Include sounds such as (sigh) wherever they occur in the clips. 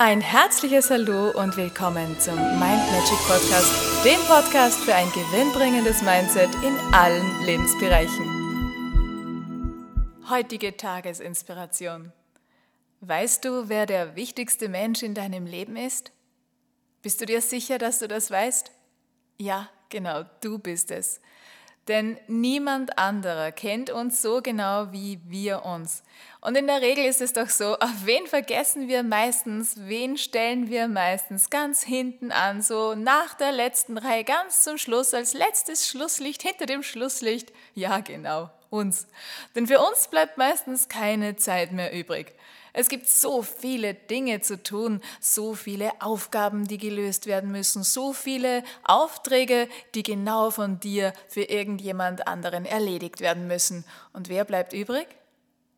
Ein herzliches Hallo und willkommen zum Mind Magic Podcast, dem Podcast für ein gewinnbringendes Mindset in allen Lebensbereichen. Heutige Tagesinspiration. Weißt du, wer der wichtigste Mensch in deinem Leben ist? Bist du dir sicher, dass du das weißt? Ja, genau, du bist es. Denn niemand anderer kennt uns so genau wie wir uns. Und in der Regel ist es doch so, (laughs) auf wen vergessen wir meistens, wen stellen wir meistens ganz hinten an, so nach der letzten Reihe, ganz zum Schluss, als letztes Schlusslicht hinter dem Schlusslicht. Ja, genau, uns. Denn für uns bleibt meistens keine Zeit mehr übrig. Es gibt so viele Dinge zu tun, so viele Aufgaben, die gelöst werden müssen, so viele Aufträge, die genau von dir für irgendjemand anderen erledigt werden müssen. Und wer bleibt übrig?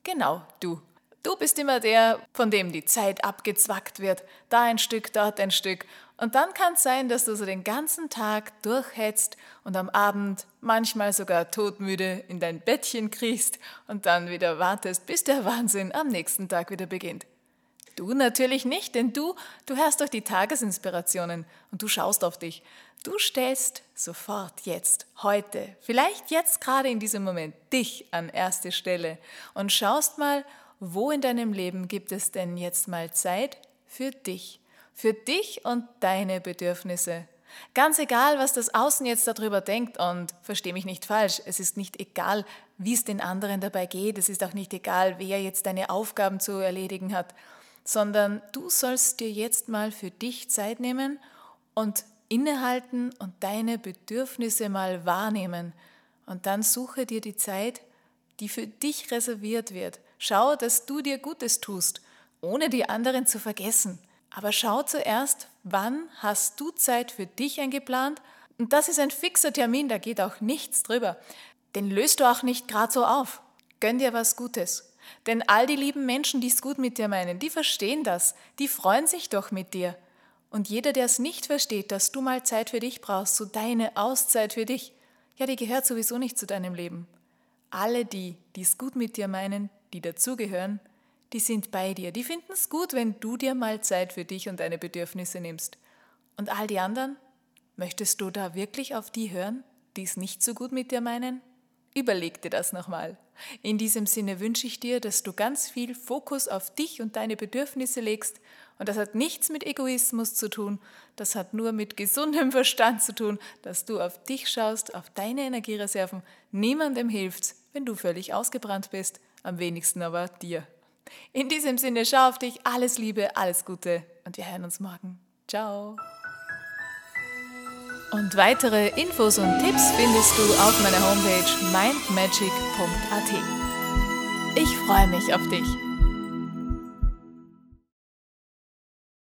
Genau, du. Du bist immer der, von dem die Zeit abgezwackt wird. Da ein Stück, dort ein Stück. Und dann kann es sein, dass du so den ganzen Tag durchhetzt und am Abend manchmal sogar todmüde in dein Bettchen kriechst und dann wieder wartest, bis der Wahnsinn am nächsten Tag wieder beginnt. Du natürlich nicht, denn du, du hörst doch die Tagesinspirationen und du schaust auf dich. Du stellst sofort jetzt, heute, vielleicht jetzt gerade in diesem Moment dich an erste Stelle und schaust mal, wo in deinem Leben gibt es denn jetzt mal Zeit für dich für dich und deine Bedürfnisse. Ganz egal, was das Außen jetzt darüber denkt und versteh mich nicht falsch, es ist nicht egal, wie es den anderen dabei geht, es ist auch nicht egal, wer jetzt deine Aufgaben zu erledigen hat, sondern du sollst dir jetzt mal für dich Zeit nehmen und innehalten und deine Bedürfnisse mal wahrnehmen. Und dann suche dir die Zeit, die für dich reserviert wird. Schau, dass du dir Gutes tust, ohne die anderen zu vergessen. Aber schau zuerst, wann hast du Zeit für dich eingeplant? Und das ist ein fixer Termin, da geht auch nichts drüber. Den löst du auch nicht gerade so auf. Gönn dir was Gutes. Denn all die lieben Menschen, die es gut mit dir meinen, die verstehen das, die freuen sich doch mit dir. Und jeder, der es nicht versteht, dass du mal Zeit für dich brauchst, so deine Auszeit für dich, ja, die gehört sowieso nicht zu deinem Leben. Alle die, die es gut mit dir meinen, die dazugehören, die sind bei dir. Die finden es gut, wenn du dir mal Zeit für dich und deine Bedürfnisse nimmst. Und all die anderen? Möchtest du da wirklich auf die hören, die es nicht so gut mit dir meinen? Überleg dir das nochmal. In diesem Sinne wünsche ich dir, dass du ganz viel Fokus auf dich und deine Bedürfnisse legst. Und das hat nichts mit Egoismus zu tun, das hat nur mit gesundem (laughs) Verstand zu tun, dass du auf dich schaust, auf deine Energiereserven. Niemandem hilft, wenn du völlig ausgebrannt bist, am wenigsten aber dir. In diesem Sinne, schau auf dich, alles Liebe, alles Gute und wir hören uns morgen. Ciao. Und weitere Infos und Tipps findest du auf meiner Homepage mindmagic.at. Ich freue mich auf dich.